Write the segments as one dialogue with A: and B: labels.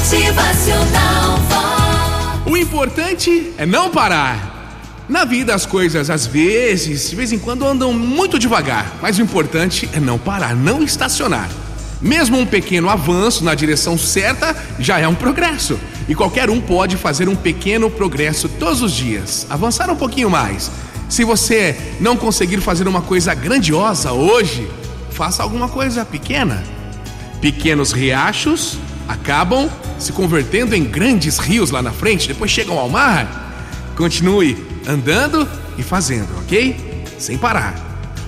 A: Motivacional.
B: O importante é não parar. Na vida as coisas às vezes, de vez em quando andam muito devagar, mas o importante é não parar, não estacionar. Mesmo um pequeno avanço na direção certa já é um progresso. E qualquer um pode fazer um pequeno progresso todos os dias, avançar um pouquinho mais. Se você não conseguir fazer uma coisa grandiosa hoje, faça alguma coisa pequena. Pequenos riachos acabam se convertendo em grandes rios lá na frente, depois chegam ao mar. Continue andando e fazendo, ok? Sem parar.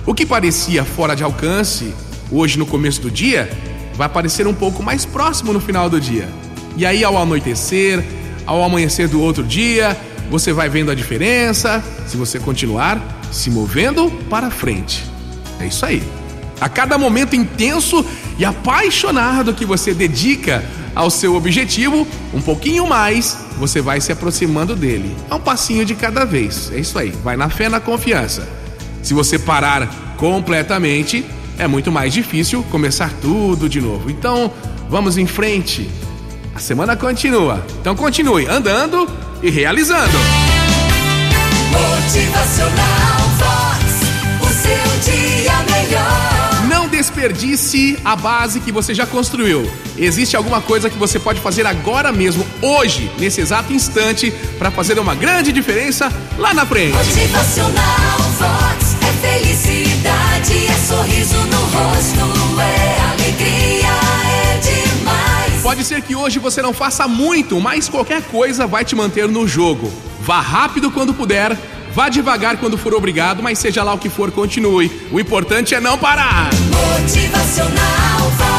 B: O que parecia fora de alcance hoje no começo do dia vai parecer um pouco mais próximo no final do dia. E aí, ao anoitecer, ao amanhecer do outro dia, você vai vendo a diferença se você continuar se movendo para frente. É isso aí. A cada momento intenso e apaixonado que você dedica ao seu objetivo, um pouquinho mais você vai se aproximando dele. É um passinho de cada vez. É isso aí. Vai na fé, na confiança. Se você parar completamente, é muito mais difícil começar tudo de novo. Então, vamos em frente. A semana continua. Então continue andando e realizando.
A: Motivacional
B: Não desperdice a base que você já construiu. Existe alguma coisa que você pode fazer agora mesmo, hoje, nesse exato instante, para fazer uma grande diferença lá na frente.
A: Motivacional Vox. É felicidade, é sorriso no rosto, é alegria, é demais.
B: Pode ser que hoje você não faça muito, mas qualquer coisa vai te manter no jogo. Vá rápido quando puder, vá devagar quando for obrigado, mas seja lá o que for, continue. O importante é não parar.
A: Motivacional Vox.